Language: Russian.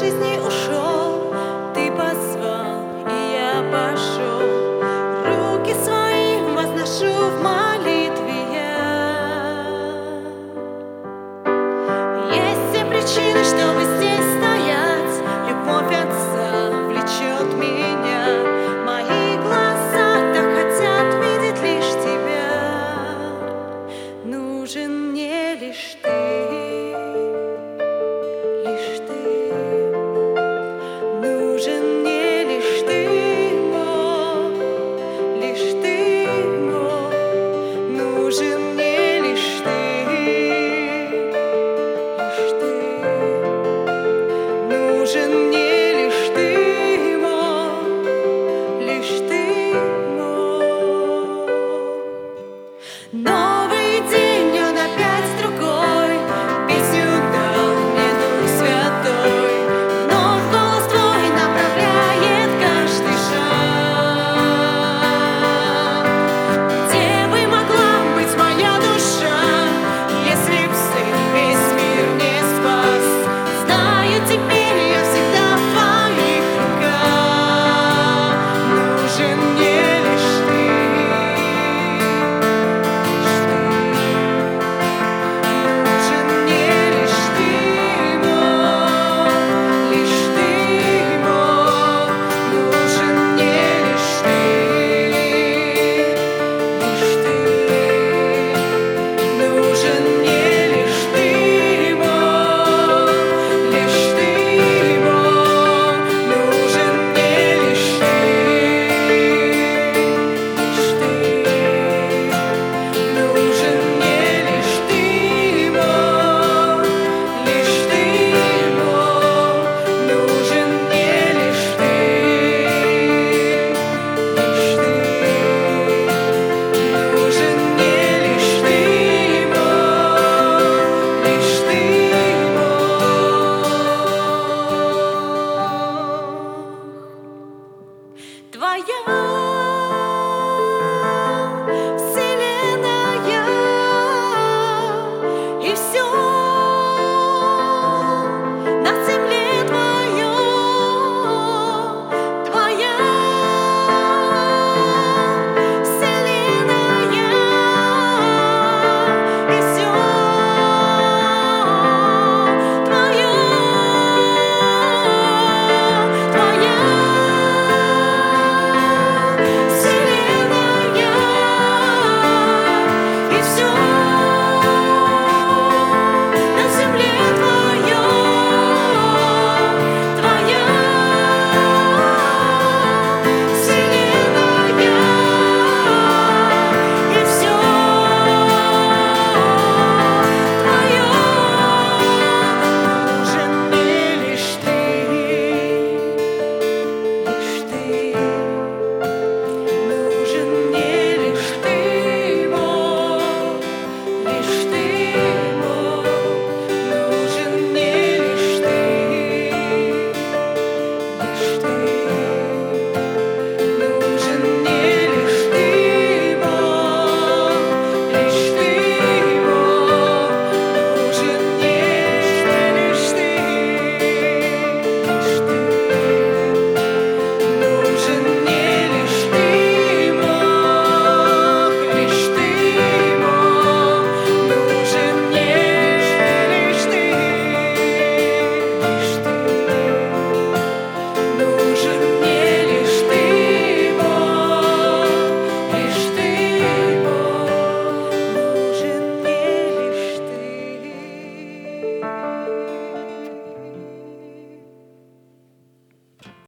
жизни ушел, ты позвал, и я пошел. Руки свои возношу в молитве я. Есть все причины, чтобы здесь стоять. Любовь отца влечет меня. Мои глаза так хотят видеть лишь тебя. Нужен мне лишь ты. sayang